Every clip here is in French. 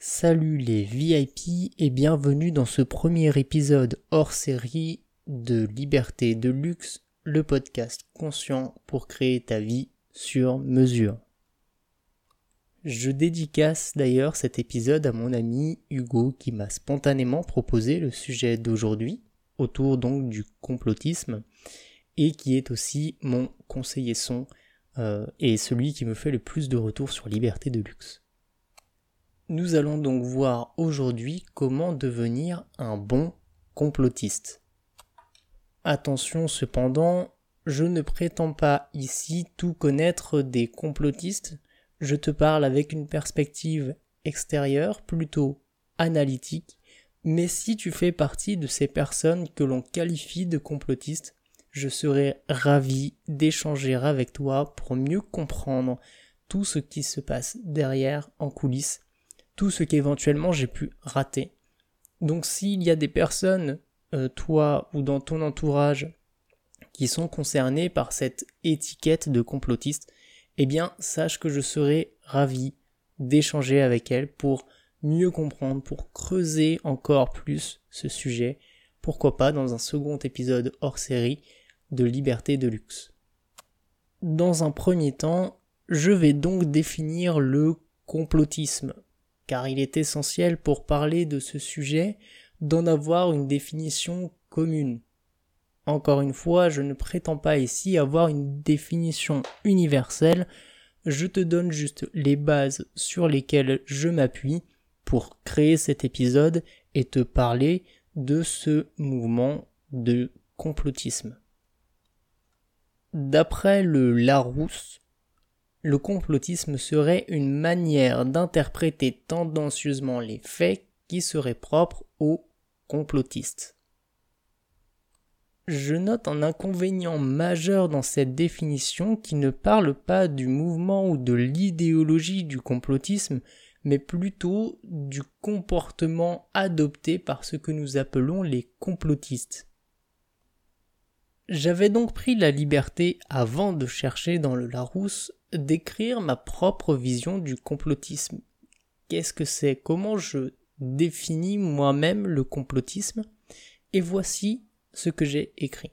Salut les VIP et bienvenue dans ce premier épisode hors série de Liberté de Luxe, le podcast conscient pour créer ta vie sur mesure. Je dédicace d'ailleurs cet épisode à mon ami Hugo qui m'a spontanément proposé le sujet d'aujourd'hui autour donc du complotisme et qui est aussi mon conseiller son euh, et celui qui me fait le plus de retours sur Liberté de Luxe. Nous allons donc voir aujourd'hui comment devenir un bon complotiste. Attention cependant, je ne prétends pas ici tout connaître des complotistes, je te parle avec une perspective extérieure, plutôt analytique, mais si tu fais partie de ces personnes que l'on qualifie de complotistes, je serai ravi d'échanger avec toi pour mieux comprendre tout ce qui se passe derrière en coulisses tout ce qu'éventuellement j'ai pu rater. Donc s'il y a des personnes, euh, toi ou dans ton entourage, qui sont concernées par cette étiquette de complotiste, eh bien sache que je serai ravi d'échanger avec elles pour mieux comprendre, pour creuser encore plus ce sujet, pourquoi pas dans un second épisode hors série de Liberté de luxe. Dans un premier temps, je vais donc définir le complotisme car il est essentiel pour parler de ce sujet d'en avoir une définition commune. Encore une fois, je ne prétends pas ici avoir une définition universelle, je te donne juste les bases sur lesquelles je m'appuie pour créer cet épisode et te parler de ce mouvement de complotisme. D'après le Larousse, le complotisme serait une manière d'interpréter tendancieusement les faits qui serait propre aux complotistes. Je note un inconvénient majeur dans cette définition qui ne parle pas du mouvement ou de l'idéologie du complotisme, mais plutôt du comportement adopté par ce que nous appelons les complotistes. J'avais donc pris la liberté, avant de chercher dans le Larousse, d'écrire ma propre vision du complotisme. Qu'est-ce que c'est? Comment je définis moi-même le complotisme? Et voici ce que j'ai écrit.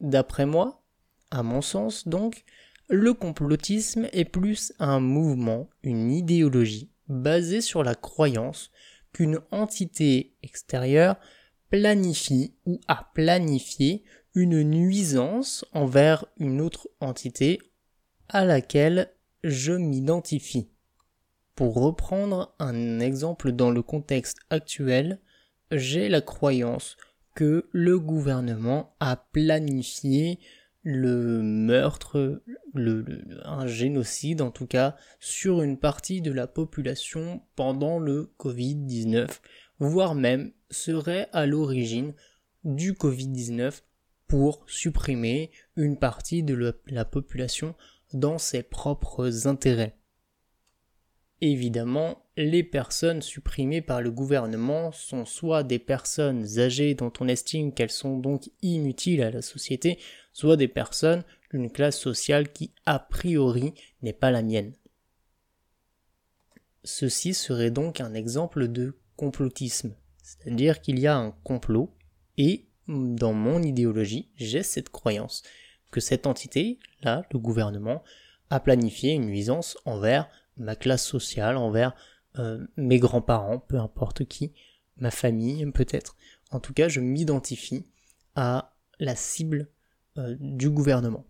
D'après moi, à mon sens donc, le complotisme est plus un mouvement, une idéologie basée sur la croyance qu'une entité extérieure planifie ou a planifié une nuisance envers une autre entité à laquelle je m'identifie. Pour reprendre un exemple dans le contexte actuel, j'ai la croyance que le gouvernement a planifié le meurtre, le, un génocide en tout cas, sur une partie de la population pendant le Covid-19, voire même serait à l'origine du Covid-19 pour supprimer une partie de la population dans ses propres intérêts. Évidemment, les personnes supprimées par le gouvernement sont soit des personnes âgées dont on estime qu'elles sont donc inutiles à la société, soit des personnes d'une classe sociale qui a priori n'est pas la mienne. Ceci serait donc un exemple de complotisme, c'est-à-dire qu'il y a un complot et dans mon idéologie, j'ai cette croyance que cette entité, là, le gouvernement, a planifié une nuisance envers ma classe sociale, envers euh, mes grands-parents, peu importe qui, ma famille peut-être. En tout cas, je m'identifie à la cible euh, du gouvernement.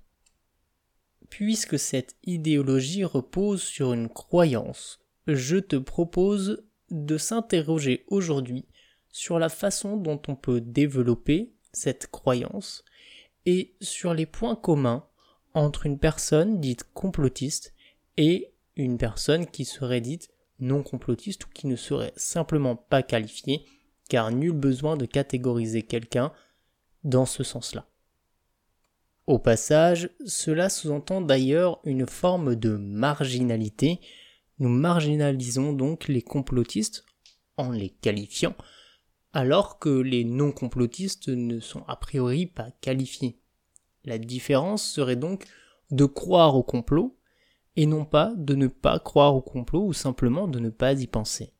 Puisque cette idéologie repose sur une croyance, je te propose de s'interroger aujourd'hui sur la façon dont on peut développer cette croyance et sur les points communs entre une personne dite complotiste et une personne qui serait dite non complotiste ou qui ne serait simplement pas qualifiée, car nul besoin de catégoriser quelqu'un dans ce sens-là. Au passage, cela sous-entend d'ailleurs une forme de marginalité. Nous marginalisons donc les complotistes en les qualifiant alors que les non-complotistes ne sont a priori pas qualifiés. La différence serait donc de croire au complot et non pas de ne pas croire au complot ou simplement de ne pas y penser.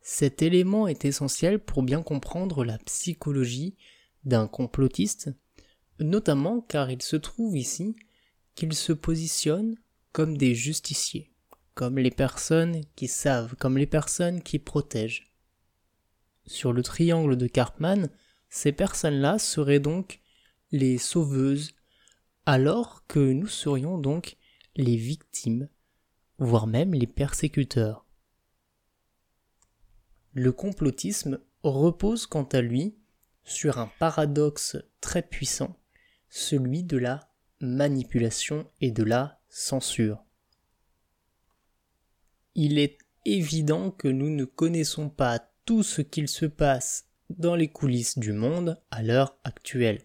Cet élément est essentiel pour bien comprendre la psychologie d'un complotiste, notamment car il se trouve ici qu'il se positionne comme des justiciers, comme les personnes qui savent, comme les personnes qui protègent. Sur le triangle de Cartman, ces personnes-là seraient donc les sauveuses, alors que nous serions donc les victimes, voire même les persécuteurs. Le complotisme repose quant à lui sur un paradoxe très puissant, celui de la manipulation et de la censure. Il est évident que nous ne connaissons pas tout ce qu'il se passe dans les coulisses du monde à l'heure actuelle.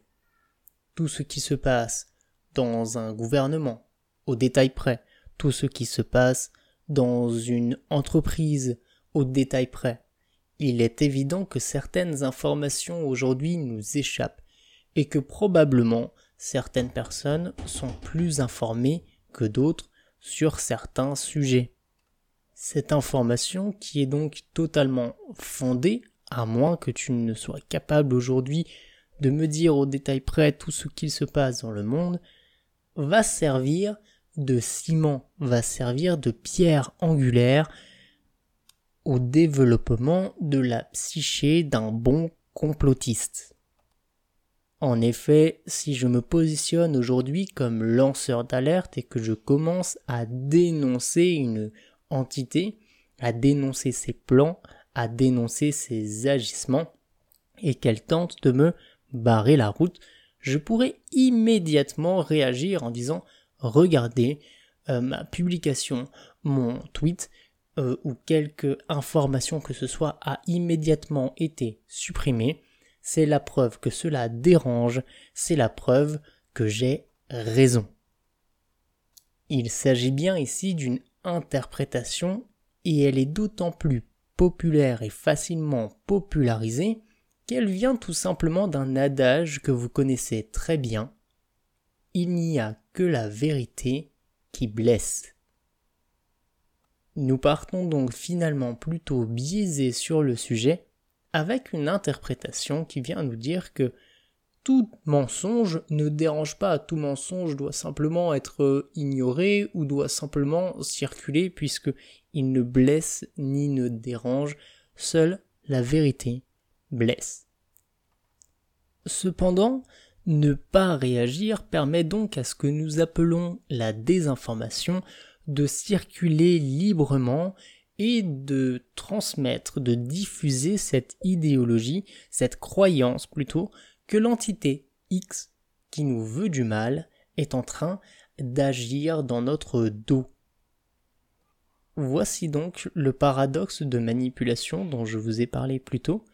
Tout ce qui se passe dans un gouvernement, au détail près, tout ce qui se passe dans une entreprise, au détail près, il est évident que certaines informations aujourd'hui nous échappent et que probablement certaines personnes sont plus informées que d'autres sur certains sujets. Cette information qui est donc totalement fondée, à moins que tu ne sois capable aujourd'hui de me dire au détail près tout ce qu'il se passe dans le monde, va servir de ciment, va servir de pierre angulaire au développement de la psyché d'un bon complotiste. En effet, si je me positionne aujourd'hui comme lanceur d'alerte et que je commence à dénoncer une entité, à dénoncer ses plans, à dénoncer ses agissements, et qu'elle tente de me barrer la route, je pourrais immédiatement réagir en disant regardez euh, ma publication, mon tweet euh, ou quelque information que ce soit a immédiatement été supprimée, c'est la preuve que cela dérange, c'est la preuve que j'ai raison. Il s'agit bien ici d'une interprétation et elle est d'autant plus populaire et facilement popularisée qu'elle vient tout simplement d'un adage que vous connaissez très bien. Il n'y a que la vérité qui blesse. Nous partons donc finalement plutôt biaisés sur le sujet avec une interprétation qui vient nous dire que tout mensonge ne dérange pas, tout mensonge doit simplement être ignoré ou doit simplement circuler puisque il ne blesse ni ne dérange, seule la vérité blesse. Cependant, ne pas réagir permet donc à ce que nous appelons la désinformation de circuler librement et de transmettre, de diffuser cette idéologie, cette croyance plutôt, que l'entité X qui nous veut du mal est en train d'agir dans notre dos. Voici donc le paradoxe de manipulation dont je vous ai parlé plus tôt,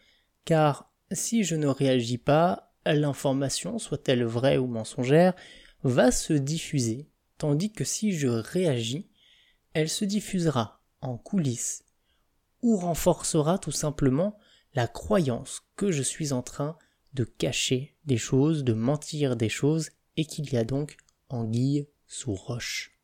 car si je ne réagis pas, l'information, soit-elle vraie ou mensongère, va se diffuser tandis que si je réagis, elle se diffusera en coulisses ou renforcera tout simplement la croyance que je suis en train de cacher des choses, de mentir des choses, et qu'il y a donc anguille sous roche.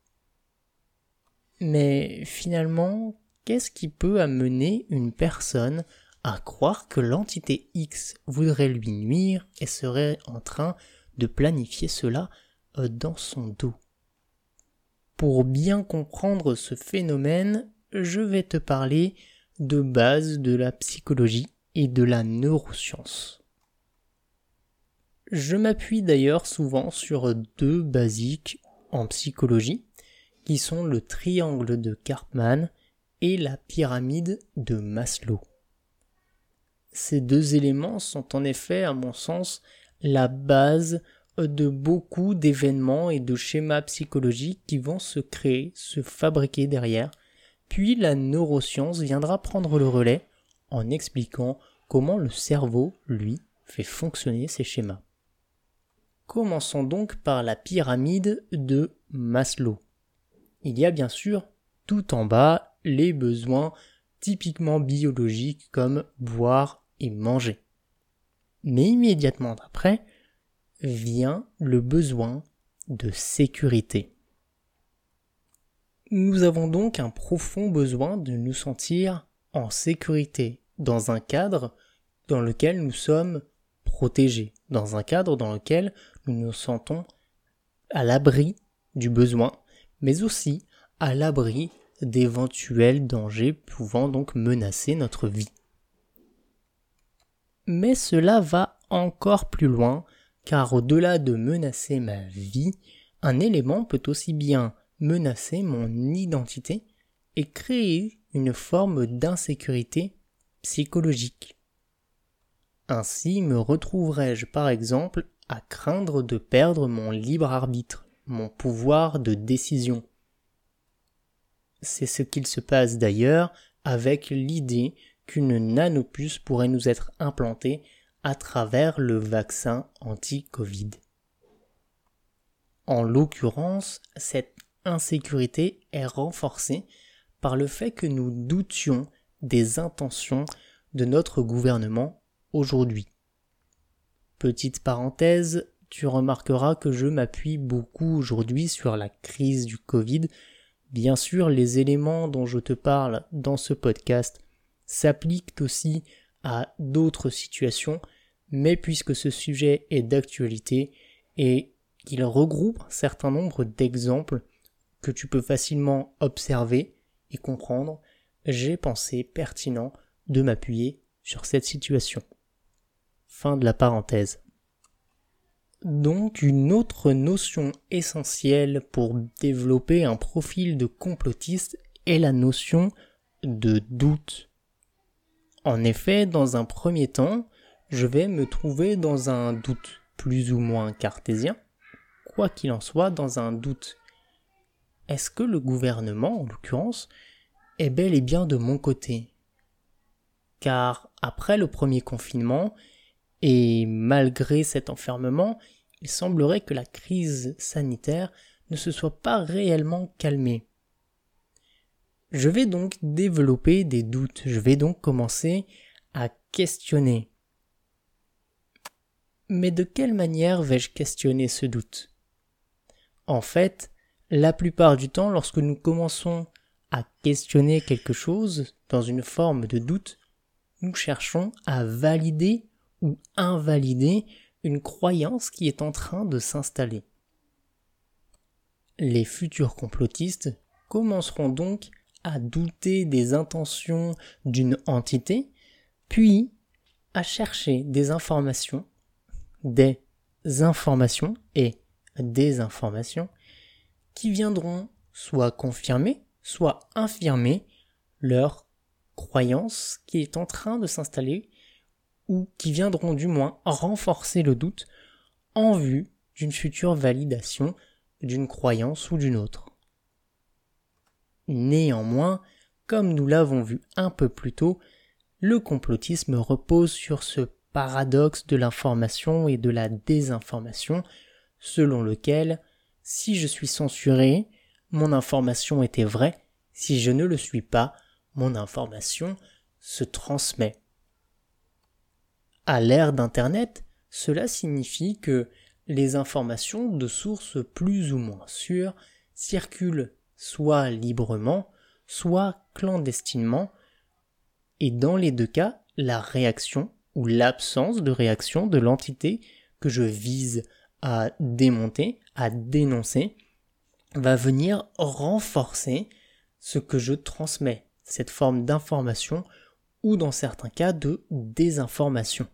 Mais finalement, qu'est-ce qui peut amener une personne à croire que l'entité X voudrait lui nuire et serait en train de planifier cela euh, dans son dos? Pour bien comprendre ce phénomène, je vais te parler de base de la psychologie et de la neuroscience. Je m'appuie d'ailleurs souvent sur deux basiques en psychologie, qui sont le triangle de Karpman et la pyramide de Maslow. Ces deux éléments sont en effet, à mon sens, la base de beaucoup d'événements et de schémas psychologiques qui vont se créer, se fabriquer derrière, puis la neuroscience viendra prendre le relais en expliquant comment le cerveau, lui, fait fonctionner ces schémas. Commençons donc par la pyramide de Maslow. Il y a bien sûr tout en bas les besoins typiquement biologiques comme boire et manger. Mais immédiatement après, vient le besoin de sécurité. Nous avons donc un profond besoin de nous sentir en sécurité, dans un cadre dans lequel nous sommes protégés, dans un cadre dans lequel nous nous sentons à l'abri du besoin, mais aussi à l'abri d'éventuels dangers pouvant donc menacer notre vie. Mais cela va encore plus loin, car au-delà de menacer ma vie, un élément peut aussi bien menacer mon identité et créer une forme d'insécurité psychologique. Ainsi me retrouverai-je par exemple à craindre de perdre mon libre arbitre, mon pouvoir de décision. C'est ce qu'il se passe d'ailleurs avec l'idée qu'une nanopuce pourrait nous être implantée à travers le vaccin anti-Covid. En l'occurrence, cette insécurité est renforcée par le fait que nous doutions des intentions de notre gouvernement aujourd'hui. Petite parenthèse, tu remarqueras que je m'appuie beaucoup aujourd'hui sur la crise du Covid. Bien sûr, les éléments dont je te parle dans ce podcast s'appliquent aussi à d'autres situations, mais puisque ce sujet est d'actualité et qu'il regroupe un certain nombre d'exemples que tu peux facilement observer et comprendre, j'ai pensé pertinent de m'appuyer sur cette situation. Fin de la parenthèse. Donc une autre notion essentielle pour développer un profil de complotiste est la notion de doute. En effet, dans un premier temps, je vais me trouver dans un doute plus ou moins cartésien, quoi qu'il en soit, dans un doute. Est-ce que le gouvernement, en l'occurrence, est bel et bien de mon côté? Car après le premier confinement, et malgré cet enfermement, il semblerait que la crise sanitaire ne se soit pas réellement calmée. Je vais donc développer des doutes, je vais donc commencer à questionner. Mais de quelle manière vais-je questionner ce doute? En fait, la plupart du temps, lorsque nous commençons à questionner quelque chose dans une forme de doute, nous cherchons à valider ou invalider une croyance qui est en train de s'installer. Les futurs complotistes commenceront donc à douter des intentions d'une entité, puis à chercher des informations, des informations et des informations qui viendront soit confirmer, soit infirmer leur croyance qui est en train de s'installer ou qui viendront du moins renforcer le doute en vue d'une future validation d'une croyance ou d'une autre. Néanmoins, comme nous l'avons vu un peu plus tôt, le complotisme repose sur ce paradoxe de l'information et de la désinformation, selon lequel si je suis censuré, mon information était vraie, si je ne le suis pas, mon information se transmet. À l'ère d'Internet, cela signifie que les informations de sources plus ou moins sûres circulent soit librement, soit clandestinement, et dans les deux cas, la réaction ou l'absence de réaction de l'entité que je vise à démonter, à dénoncer, va venir renforcer ce que je transmets, cette forme d'information ou dans certains cas de désinformation.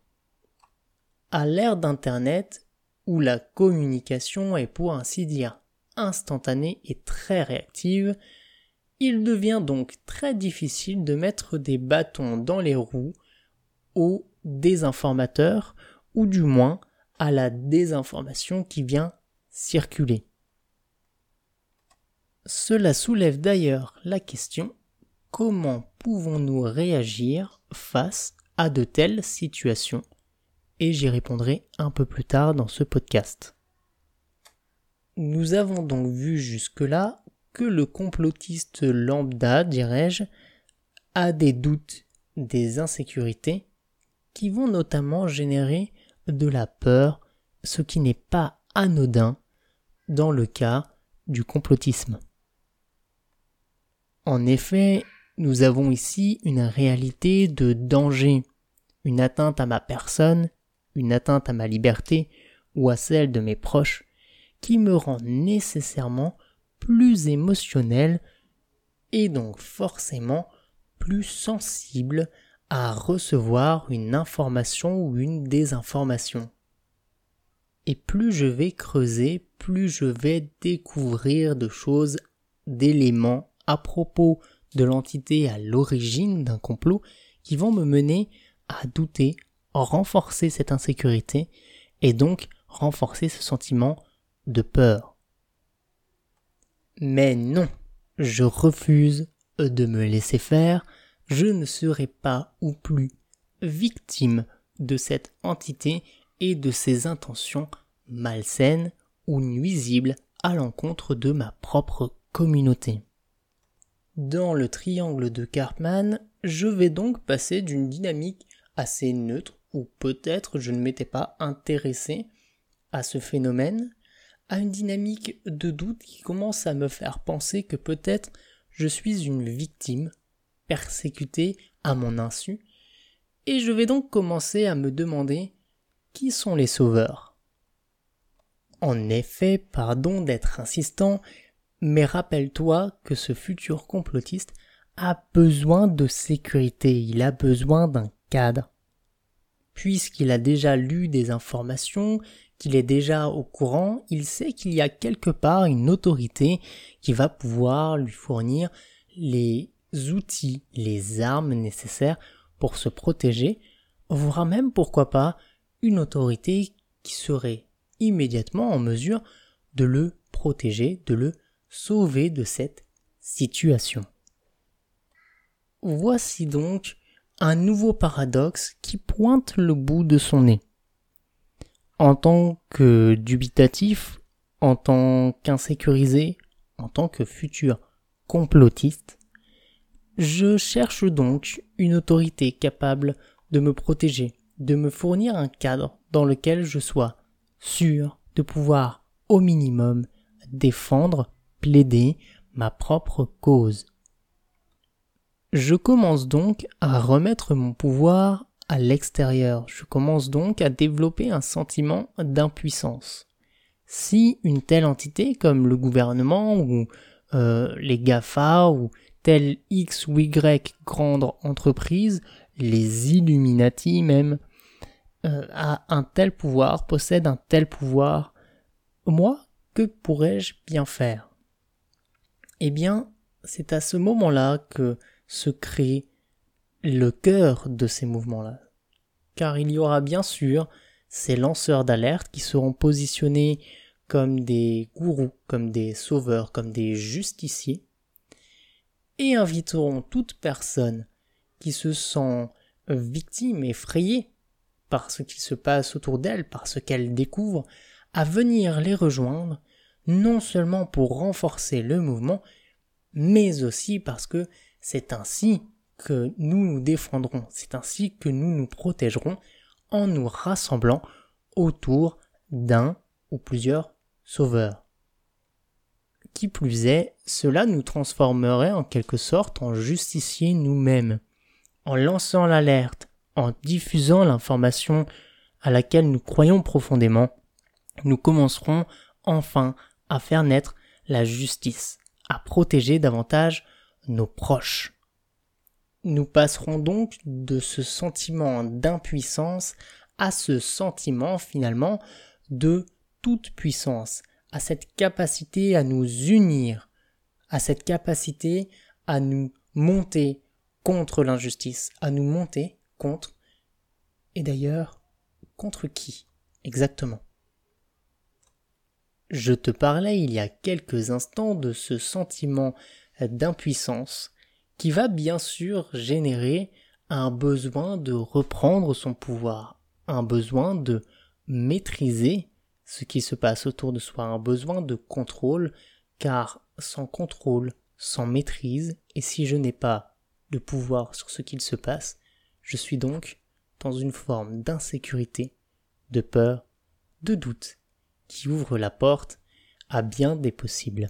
À l'ère d'Internet, où la communication est pour ainsi dire instantanée et très réactive, il devient donc très difficile de mettre des bâtons dans les roues aux désinformateurs ou du moins à la désinformation qui vient circuler. Cela soulève d'ailleurs la question comment pouvons-nous réagir face à de telles situations et j'y répondrai un peu plus tard dans ce podcast. Nous avons donc vu jusque-là que le complotiste lambda, dirais-je, a des doutes, des insécurités, qui vont notamment générer de la peur, ce qui n'est pas anodin dans le cas du complotisme. En effet, nous avons ici une réalité de danger, une atteinte à ma personne, une atteinte à ma liberté ou à celle de mes proches, qui me rend nécessairement plus émotionnel et donc forcément plus sensible à recevoir une information ou une désinformation. Et plus je vais creuser, plus je vais découvrir de choses, d'éléments à propos de l'entité à l'origine d'un complot qui vont me mener à douter, renforcer cette insécurité et donc renforcer ce sentiment de peur. Mais non, je refuse de me laisser faire, je ne serai pas ou plus victime de cette entité et de ses intentions malsaines ou nuisibles à l'encontre de ma propre communauté. Dans le triangle de Cartman, je vais donc passer d'une dynamique assez neutre, ou peut-être je ne m'étais pas intéressé à ce phénomène, à une dynamique de doute qui commence à me faire penser que peut-être je suis une victime, persécutée à mon insu, et je vais donc commencer à me demander qui sont les sauveurs. En effet, pardon d'être insistant, mais rappelle-toi que ce futur complotiste a besoin de sécurité, il a besoin d'un cadre. Puisqu'il a déjà lu des informations, qu'il est déjà au courant, il sait qu'il y a quelque part une autorité qui va pouvoir lui fournir les outils, les armes nécessaires pour se protéger, voire même pourquoi pas une autorité qui serait immédiatement en mesure de le protéger, de le sauver de cette situation. Voici donc un nouveau paradoxe qui pointe le bout de son nez en tant que dubitatif, en tant qu'insécurisé, en tant que futur complotiste, je cherche donc une autorité capable de me protéger, de me fournir un cadre dans lequel je sois sûr de pouvoir au minimum défendre, plaider ma propre cause. Je commence donc à remettre mon pouvoir à l'extérieur. Je commence donc à développer un sentiment d'impuissance. Si une telle entité comme le gouvernement ou euh, les GAFA ou telle X ou Y grande entreprise, les Illuminati même, euh, a un tel pouvoir, possède un tel pouvoir, moi, que pourrais-je bien faire? Eh bien, c'est à ce moment-là que se crée le cœur de ces mouvements-là. Car il y aura bien sûr ces lanceurs d'alerte qui seront positionnés comme des gourous, comme des sauveurs, comme des justiciers, et inviteront toute personne qui se sent victime, effrayée par ce qui se passe autour d'elle, par ce qu'elle découvre, à venir les rejoindre, non seulement pour renforcer le mouvement, mais aussi parce que c'est ainsi que nous nous défendrons, c'est ainsi que nous nous protégerons en nous rassemblant autour d'un ou plusieurs sauveurs. Qui plus est, cela nous transformerait en quelque sorte en justiciers nous-mêmes. En lançant l'alerte, en diffusant l'information à laquelle nous croyons profondément, nous commencerons enfin à faire naître la justice, à protéger davantage nos proches. Nous passerons donc de ce sentiment d'impuissance à ce sentiment finalement de toute puissance, à cette capacité à nous unir, à cette capacité à nous monter contre l'injustice, à nous monter contre, et d'ailleurs, contre qui exactement? Je te parlais il y a quelques instants de ce sentiment d'impuissance qui va bien sûr générer un besoin de reprendre son pouvoir, un besoin de maîtriser ce qui se passe autour de soi, un besoin de contrôle, car sans contrôle, sans maîtrise, et si je n'ai pas de pouvoir sur ce qu'il se passe, je suis donc dans une forme d'insécurité, de peur, de doute, qui ouvre la porte à bien des possibles.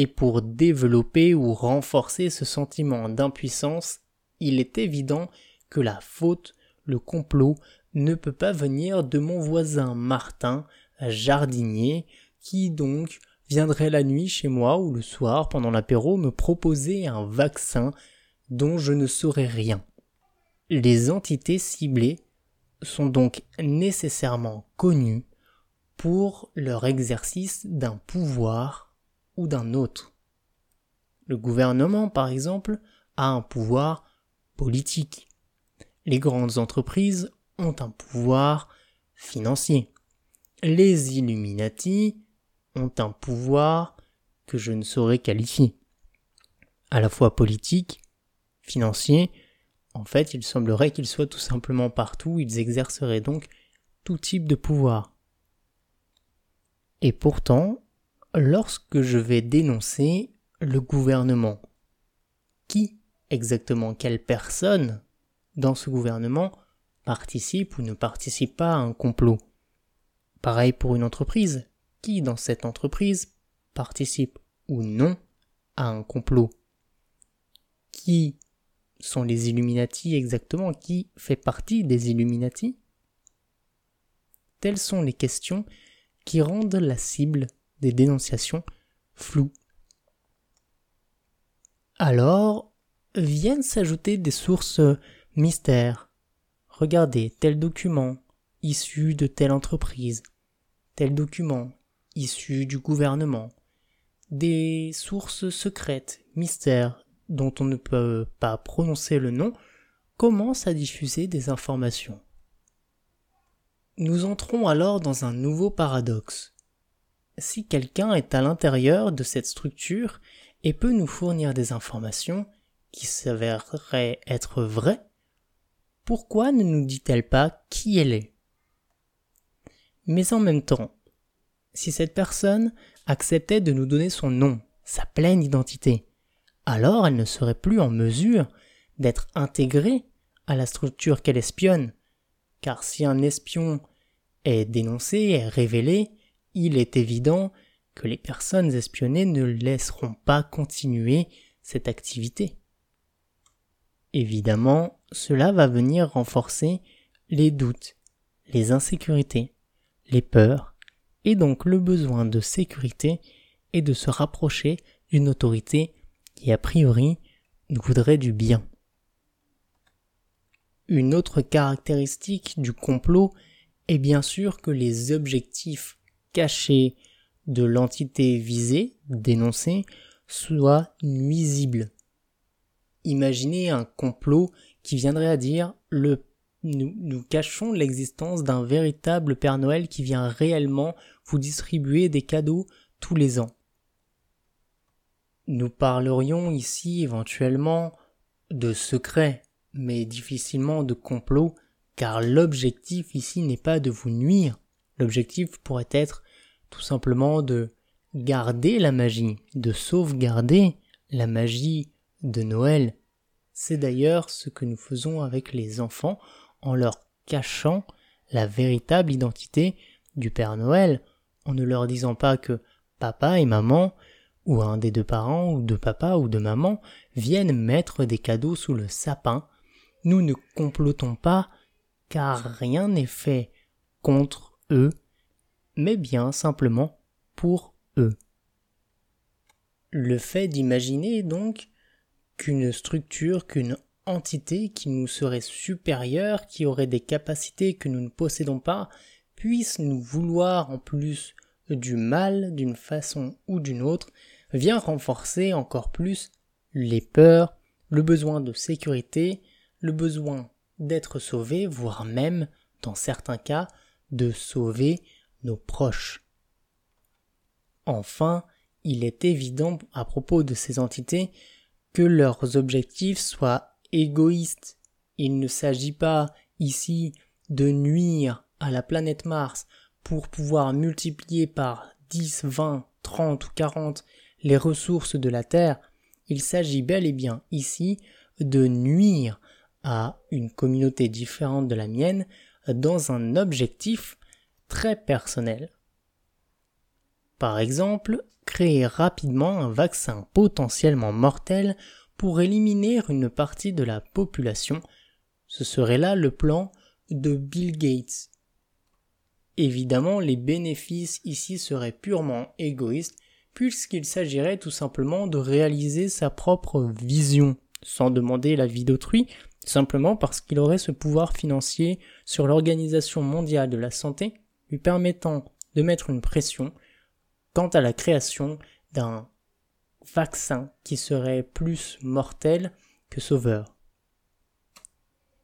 Et pour développer ou renforcer ce sentiment d'impuissance, il est évident que la faute, le complot, ne peut pas venir de mon voisin Martin, jardinier, qui donc viendrait la nuit chez moi ou le soir pendant l'apéro me proposer un vaccin dont je ne saurais rien. Les entités ciblées sont donc nécessairement connues pour leur exercice d'un pouvoir d'un autre. Le gouvernement, par exemple, a un pouvoir politique. Les grandes entreprises ont un pouvoir financier. Les Illuminati ont un pouvoir que je ne saurais qualifier. À la fois politique, financier, en fait, il semblerait qu'ils soient tout simplement partout, ils exerceraient donc tout type de pouvoir. Et pourtant, lorsque je vais dénoncer le gouvernement, qui exactement, quelle personne dans ce gouvernement participe ou ne participe pas à un complot? Pareil pour une entreprise, qui dans cette entreprise participe ou non à un complot? Qui sont les Illuminati exactement? Qui fait partie des Illuminati? Telles sont les questions qui rendent la cible des dénonciations floue. Alors viennent s'ajouter des sources mystères. Regardez tel document issu de telle entreprise, tel document issu du gouvernement, des sources secrètes, mystères, dont on ne peut pas prononcer le nom, commencent à diffuser des informations. Nous entrons alors dans un nouveau paradoxe. Si quelqu'un est à l'intérieur de cette structure et peut nous fournir des informations qui s'avéreraient être vraies, pourquoi ne nous dit-elle pas qui elle est? Mais en même temps, si cette personne acceptait de nous donner son nom, sa pleine identité, alors elle ne serait plus en mesure d'être intégrée à la structure qu'elle espionne. Car si un espion est dénoncé, est révélé, il est évident que les personnes espionnées ne laisseront pas continuer cette activité. Évidemment, cela va venir renforcer les doutes, les insécurités, les peurs, et donc le besoin de sécurité et de se rapprocher d'une autorité qui a priori nous voudrait du bien. Une autre caractéristique du complot est bien sûr que les objectifs cachés de l'entité visée, dénoncée, soient nuisibles. Imaginez un complot qui viendrait à dire le nous, nous cachons l'existence d'un véritable Père Noël qui vient réellement vous distribuer des cadeaux tous les ans. Nous parlerions ici éventuellement de secret, mais difficilement de complot, car l'objectif ici n'est pas de vous nuire. L'objectif pourrait être tout simplement de garder la magie, de sauvegarder la magie de Noël. C'est d'ailleurs ce que nous faisons avec les enfants en leur cachant la véritable identité du Père Noël, en ne leur disant pas que papa et maman ou un des deux parents, ou de papa ou de maman, viennent mettre des cadeaux sous le sapin, nous ne complotons pas, car rien n'est fait contre eux, mais bien simplement pour eux. Le fait d'imaginer donc qu'une structure, qu'une entité qui nous serait supérieure, qui aurait des capacités que nous ne possédons pas, puisse nous vouloir en plus du mal d'une façon ou d'une autre, vient renforcer encore plus les peurs, le besoin de sécurité, le besoin d'être sauvé, voire même, dans certains cas, de sauver nos proches. Enfin, il est évident à propos de ces entités que leurs objectifs soient égoïstes. Il ne s'agit pas ici de nuire à la planète Mars pour pouvoir multiplier par 10, 20, 30 ou 40 les ressources de la Terre, il s'agit bel et bien ici de nuire à une communauté différente de la mienne dans un objectif très personnel. Par exemple, créer rapidement un vaccin potentiellement mortel pour éliminer une partie de la population. Ce serait là le plan de Bill Gates. Évidemment, les bénéfices ici seraient purement égoïstes puisqu'il s'agirait tout simplement de réaliser sa propre vision, sans demander l'avis d'autrui, simplement parce qu'il aurait ce pouvoir financier sur l'Organisation mondiale de la santé, lui permettant de mettre une pression quant à la création d'un vaccin qui serait plus mortel que sauveur.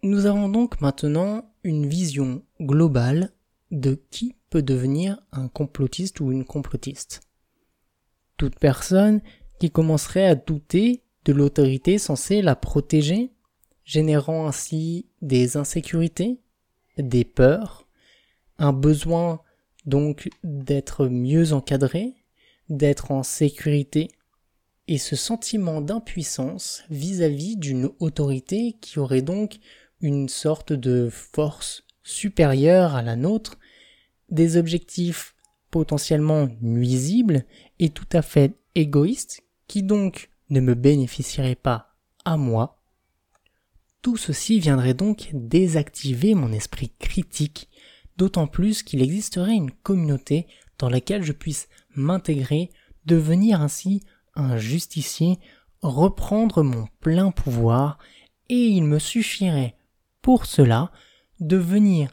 Nous avons donc maintenant une vision globale de qui peut devenir un complotiste ou une complotiste toute personne qui commencerait à douter de l'autorité censée la protéger, générant ainsi des insécurités, des peurs, un besoin donc d'être mieux encadré, d'être en sécurité, et ce sentiment d'impuissance vis-à-vis d'une autorité qui aurait donc une sorte de force supérieure à la nôtre, des objectifs potentiellement nuisible et tout à fait égoïste qui donc ne me bénéficierait pas à moi, tout ceci viendrait donc désactiver mon esprit critique, d'autant plus qu'il existerait une communauté dans laquelle je puisse m'intégrer, devenir ainsi un justicier, reprendre mon plein pouvoir, et il me suffirait pour cela de venir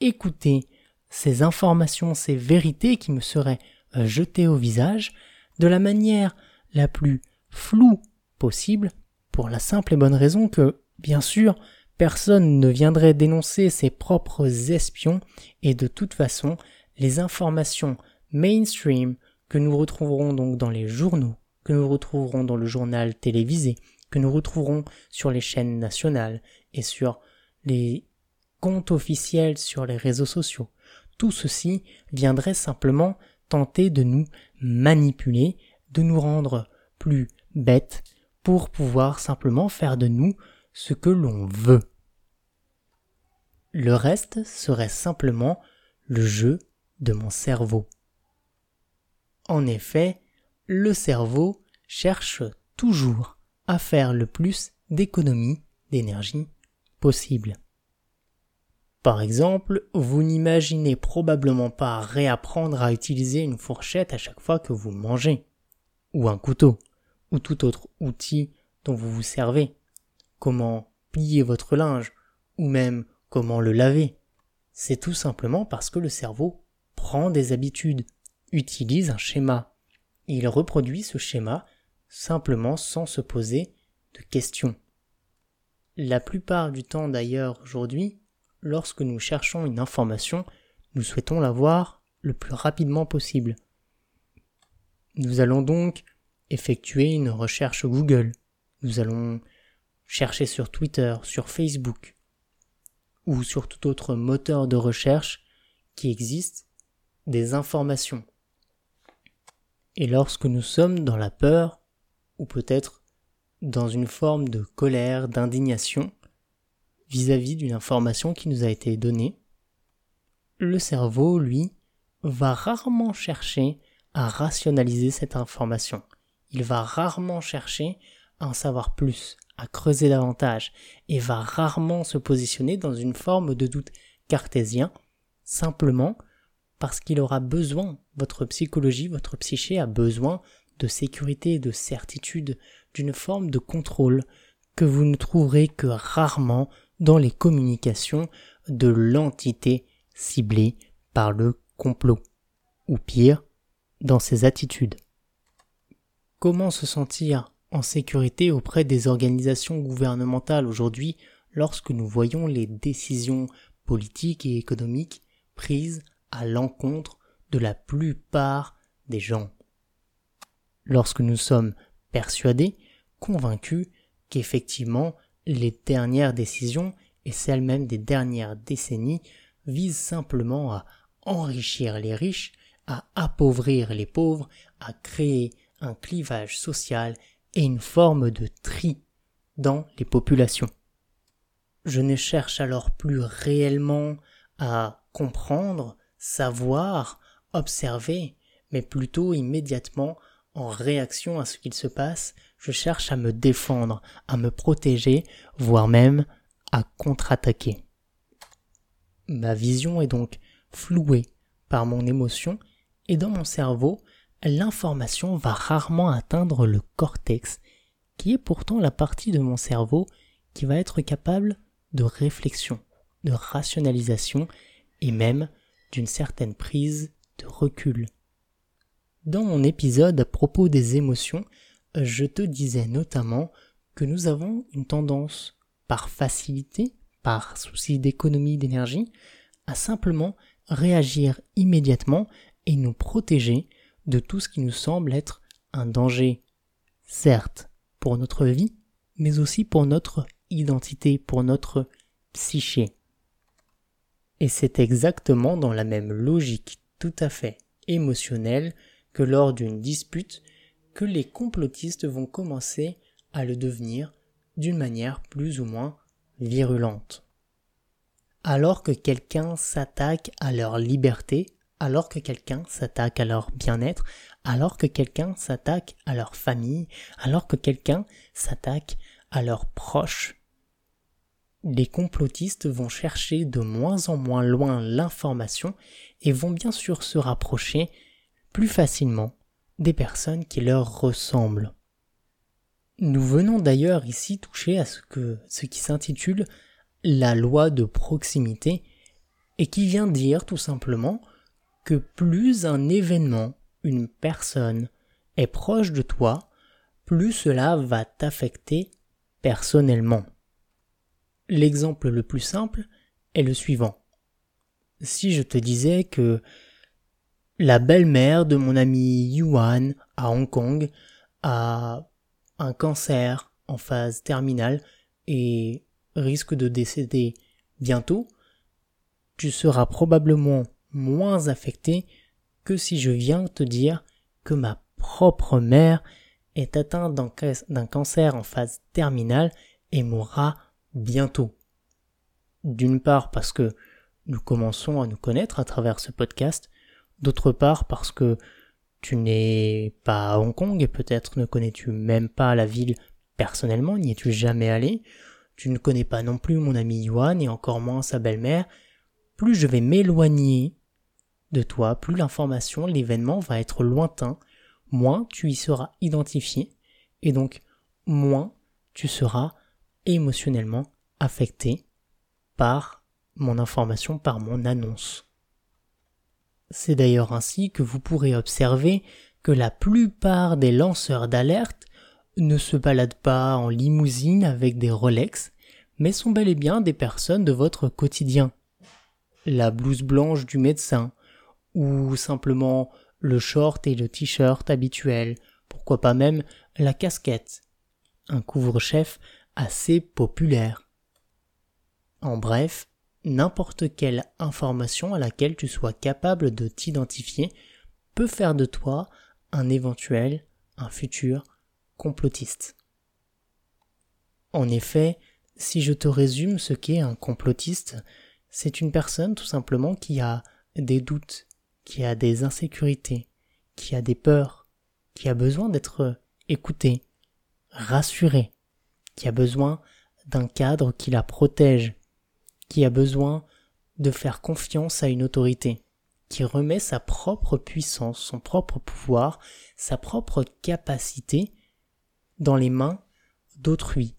écouter ces informations, ces vérités qui me seraient jetées au visage de la manière la plus floue possible, pour la simple et bonne raison que, bien sûr, personne ne viendrait dénoncer ses propres espions, et de toute façon, les informations mainstream que nous retrouverons donc dans les journaux, que nous retrouverons dans le journal télévisé, que nous retrouverons sur les chaînes nationales et sur les comptes officiels sur les réseaux sociaux, tout ceci viendrait simplement tenter de nous manipuler, de nous rendre plus bêtes pour pouvoir simplement faire de nous ce que l'on veut. Le reste serait simplement le jeu de mon cerveau. En effet, le cerveau cherche toujours à faire le plus d'économies d'énergie possible. Par exemple, vous n'imaginez probablement pas réapprendre à utiliser une fourchette à chaque fois que vous mangez, ou un couteau, ou tout autre outil dont vous vous servez, comment plier votre linge, ou même comment le laver. C'est tout simplement parce que le cerveau prend des habitudes, utilise un schéma. Il reproduit ce schéma simplement sans se poser de questions. La plupart du temps d'ailleurs aujourd'hui, lorsque nous cherchons une information, nous souhaitons l'avoir le plus rapidement possible. Nous allons donc effectuer une recherche Google. Nous allons chercher sur Twitter, sur Facebook ou sur tout autre moteur de recherche qui existe des informations. Et lorsque nous sommes dans la peur, ou peut-être dans une forme de colère, d'indignation, vis-à-vis d'une information qui nous a été donnée, le cerveau, lui, va rarement chercher à rationaliser cette information. Il va rarement chercher à en savoir plus, à creuser davantage, et va rarement se positionner dans une forme de doute cartésien, simplement parce qu'il aura besoin, votre psychologie, votre psyché a besoin de sécurité, de certitude, d'une forme de contrôle que vous ne trouverez que rarement dans les communications de l'entité ciblée par le complot, ou pire, dans ses attitudes. Comment se sentir en sécurité auprès des organisations gouvernementales aujourd'hui lorsque nous voyons les décisions politiques et économiques prises à l'encontre de la plupart des gens. Lorsque nous sommes persuadés, convaincus qu'effectivement les dernières décisions et celles mêmes des dernières décennies visent simplement à enrichir les riches, à appauvrir les pauvres, à créer un clivage social et une forme de tri dans les populations. Je ne cherche alors plus réellement à comprendre, savoir, observer, mais plutôt immédiatement en réaction à ce qu'il se passe, je cherche à me défendre, à me protéger, voire même à contre-attaquer. Ma vision est donc flouée par mon émotion et dans mon cerveau, l'information va rarement atteindre le cortex, qui est pourtant la partie de mon cerveau qui va être capable de réflexion, de rationalisation et même d'une certaine prise de recul. Dans mon épisode à propos des émotions, je te disais notamment que nous avons une tendance, par facilité, par souci d'économie d'énergie, à simplement réagir immédiatement et nous protéger de tout ce qui nous semble être un danger, certes, pour notre vie, mais aussi pour notre identité, pour notre psyché. Et c'est exactement dans la même logique tout à fait émotionnelle que lors d'une dispute que les complotistes vont commencer à le devenir d'une manière plus ou moins virulente. Alors que quelqu'un s'attaque à leur liberté, alors que quelqu'un s'attaque à leur bien-être, alors que quelqu'un s'attaque à leur famille, alors que quelqu'un s'attaque à leurs proches, les complotistes vont chercher de moins en moins loin l'information et vont bien sûr se rapprocher plus facilement des personnes qui leur ressemblent. Nous venons d'ailleurs ici toucher à ce que ce qui s'intitule la loi de proximité et qui vient dire tout simplement que plus un événement, une personne est proche de toi, plus cela va t'affecter personnellement. L'exemple le plus simple est le suivant. Si je te disais que la belle-mère de mon ami Yuan à Hong Kong a un cancer en phase terminale et risque de décéder bientôt, tu seras probablement moins affecté que si je viens te dire que ma propre mère est atteinte d'un cancer en phase terminale et mourra bientôt. D'une part parce que nous commençons à nous connaître à travers ce podcast, d'autre part parce que tu n'es pas à Hong Kong et peut-être ne connais-tu même pas la ville personnellement, n'y es-tu jamais allé, tu ne connais pas non plus mon ami Yuan et encore moins sa belle-mère, plus je vais m'éloigner de toi, plus l'information, l'événement va être lointain, moins tu y seras identifié, et donc moins tu seras émotionnellement affecté par mon information, par mon annonce. C'est d'ailleurs ainsi que vous pourrez observer que la plupart des lanceurs d'alerte ne se baladent pas en limousine avec des Rolex, mais sont bel et bien des personnes de votre quotidien. La blouse blanche du médecin, ou simplement le short et le t-shirt habituel, pourquoi pas même la casquette. Un couvre-chef assez populaire. En bref, n'importe quelle information à laquelle tu sois capable de t'identifier peut faire de toi un éventuel, un futur complotiste. En effet, si je te résume ce qu'est un complotiste, c'est une personne tout simplement qui a des doutes, qui a des insécurités, qui a des peurs, qui a besoin d'être écouté, rassuré, qui a besoin d'un cadre qui la protège, qui a besoin de faire confiance à une autorité, qui remet sa propre puissance, son propre pouvoir, sa propre capacité dans les mains d'autrui.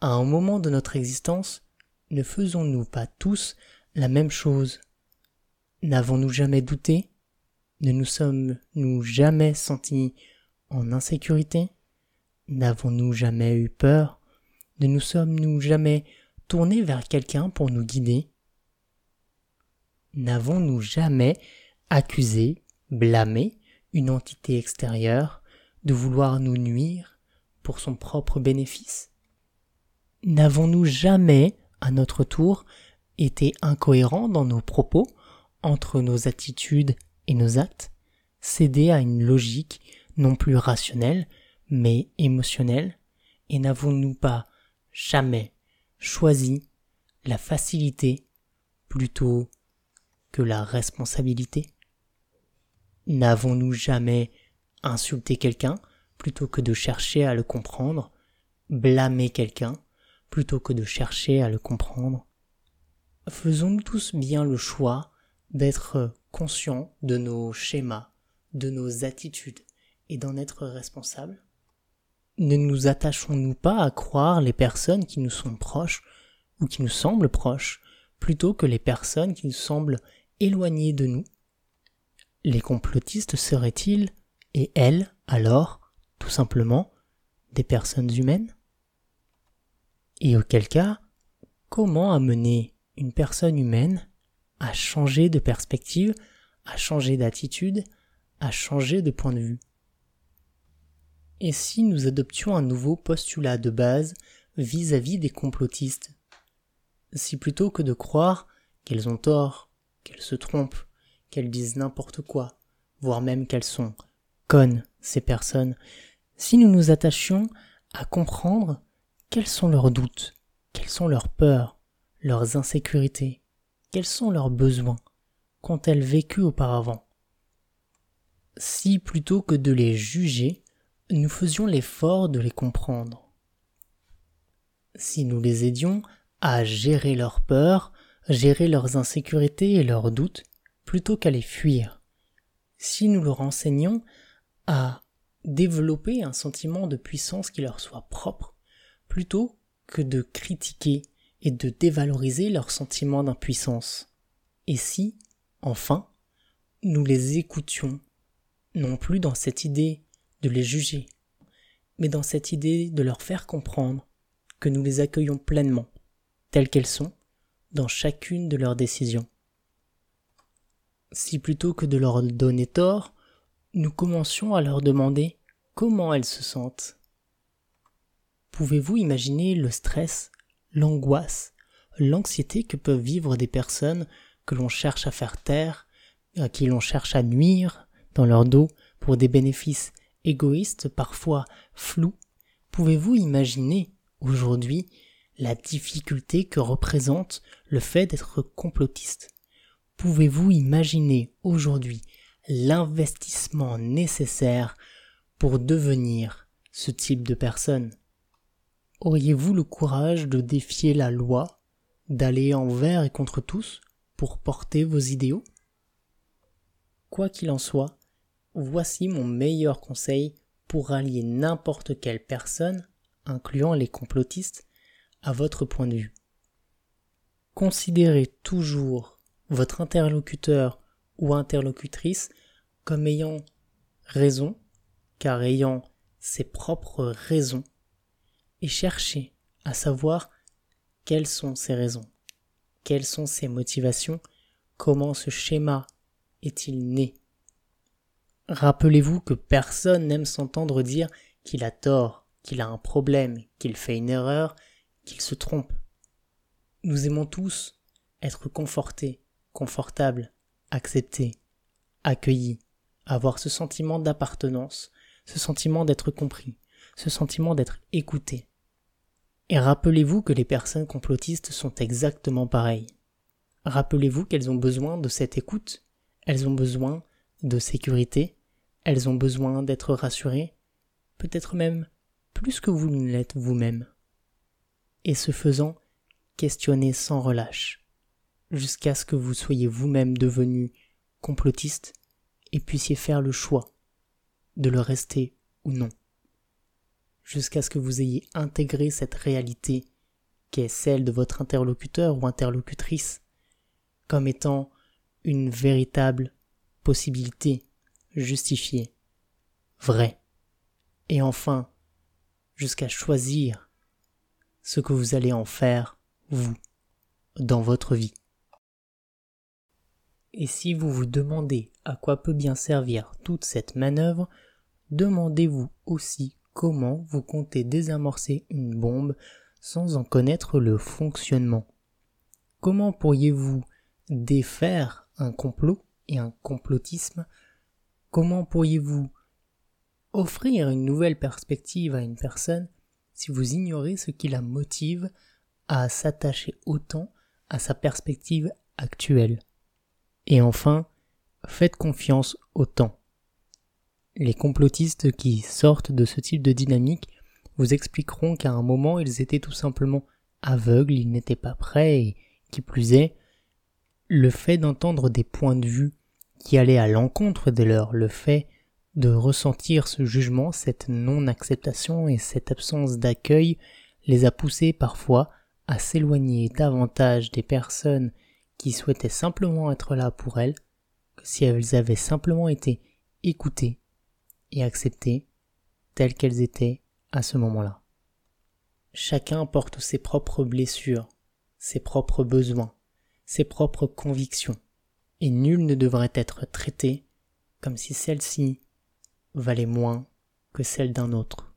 À un moment de notre existence, ne faisons-nous pas tous la même chose? N'avons-nous jamais douté? Ne nous sommes-nous jamais sentis en insécurité? N'avons-nous jamais eu peur? Ne nous sommes-nous jamais tournés vers quelqu'un pour nous guider? N'avons-nous jamais accusé, blâmé une entité extérieure de vouloir nous nuire pour son propre bénéfice? N'avons-nous jamais, à notre tour, été incohérents dans nos propos? Entre nos attitudes et nos actes, cédé à une logique non plus rationnelle, mais émotionnelle, et n'avons-nous pas jamais choisi la facilité plutôt que la responsabilité? N'avons-nous jamais insulté quelqu'un plutôt que de chercher à le comprendre, blâmer quelqu'un plutôt que de chercher à le comprendre? Faisons-nous tous bien le choix d'être conscients de nos schémas, de nos attitudes et d'en être responsables Ne nous attachons-nous pas à croire les personnes qui nous sont proches ou qui nous semblent proches plutôt que les personnes qui nous semblent éloignées de nous? Les complotistes seraient-ils, et elles, alors, tout simplement, des personnes humaines? Et auquel cas, comment amener une personne humaine à changer de perspective, à changer d'attitude, à changer de point de vue. Et si nous adoptions un nouveau postulat de base vis-à-vis -vis des complotistes? Si plutôt que de croire qu'elles ont tort, qu'elles se trompent, qu'elles disent n'importe quoi, voire même qu'elles sont connes, ces personnes, si nous nous attachions à comprendre quels sont leurs doutes, quelles sont leurs peurs, leurs insécurités, quels sont leurs besoins, qu'ont-elles vécu auparavant? Si plutôt que de les juger, nous faisions l'effort de les comprendre. Si nous les aidions à gérer leurs peurs, gérer leurs insécurités et leurs doutes, plutôt qu'à les fuir. Si nous leur enseignions à développer un sentiment de puissance qui leur soit propre, plutôt que de critiquer et de dévaloriser leur sentiment d'impuissance. Et si, enfin, nous les écoutions, non plus dans cette idée de les juger, mais dans cette idée de leur faire comprendre que nous les accueillons pleinement, telles qu'elles sont, dans chacune de leurs décisions. Si plutôt que de leur donner tort, nous commencions à leur demander comment elles se sentent. Pouvez-vous imaginer le stress, l'angoisse, l'anxiété que peuvent vivre des personnes que l'on cherche à faire taire, à qui l'on cherche à nuire dans leur dos pour des bénéfices égoïstes, parfois flous. Pouvez-vous imaginer aujourd'hui la difficulté que représente le fait d'être complotiste? Pouvez-vous imaginer aujourd'hui l'investissement nécessaire pour devenir ce type de personne? Auriez-vous le courage de défier la loi, d'aller envers et contre tous pour porter vos idéaux? Quoi qu'il en soit, voici mon meilleur conseil pour rallier n'importe quelle personne, incluant les complotistes, à votre point de vue. Considérez toujours votre interlocuteur ou interlocutrice comme ayant raison, car ayant ses propres raisons, et cherchez à savoir quelles sont ses raisons, quelles sont ses motivations, comment ce schéma est-il né. Rappelez-vous que personne n'aime s'entendre dire qu'il a tort, qu'il a un problème, qu'il fait une erreur, qu'il se trompe. Nous aimons tous être confortés, confortables, acceptés, accueillis, avoir ce sentiment d'appartenance, ce sentiment d'être compris, ce sentiment d'être écouté. Et rappelez-vous que les personnes complotistes sont exactement pareilles. Rappelez-vous qu'elles ont besoin de cette écoute, elles ont besoin de sécurité, elles ont besoin d'être rassurées, peut-être même plus que vous ne l'êtes vous-même. Et ce faisant, questionnez sans relâche, jusqu'à ce que vous soyez vous-même devenu complotiste et puissiez faire le choix de le rester ou non, jusqu'à ce que vous ayez intégré cette réalité qui est celle de votre interlocuteur ou interlocutrice comme étant une véritable possibilité justifiée, vraie, et enfin jusqu'à choisir ce que vous allez en faire, vous, dans votre vie. Et si vous vous demandez à quoi peut bien servir toute cette manœuvre, demandez-vous aussi comment vous comptez désamorcer une bombe sans en connaître le fonctionnement. Comment pourriez-vous défaire un complot et un complotisme? Comment pourriez-vous offrir une nouvelle perspective à une personne si vous ignorez ce qui la motive à s'attacher autant à sa perspective actuelle? Et enfin, faites confiance au temps. Les complotistes qui sortent de ce type de dynamique vous expliqueront qu'à un moment ils étaient tout simplement aveugles, ils n'étaient pas prêts et qui plus est, le fait d'entendre des points de vue qui allaient à l'encontre de leur, le fait de ressentir ce jugement, cette non-acceptation et cette absence d'accueil les a poussés parfois à s'éloigner davantage des personnes qui souhaitaient simplement être là pour elles que si elles avaient simplement été écoutées et acceptées telles qu'elles étaient à ce moment-là. Chacun porte ses propres blessures, ses propres besoins, ses propres convictions, et nul ne devrait être traité comme si celle-ci valait moins que celle d'un autre.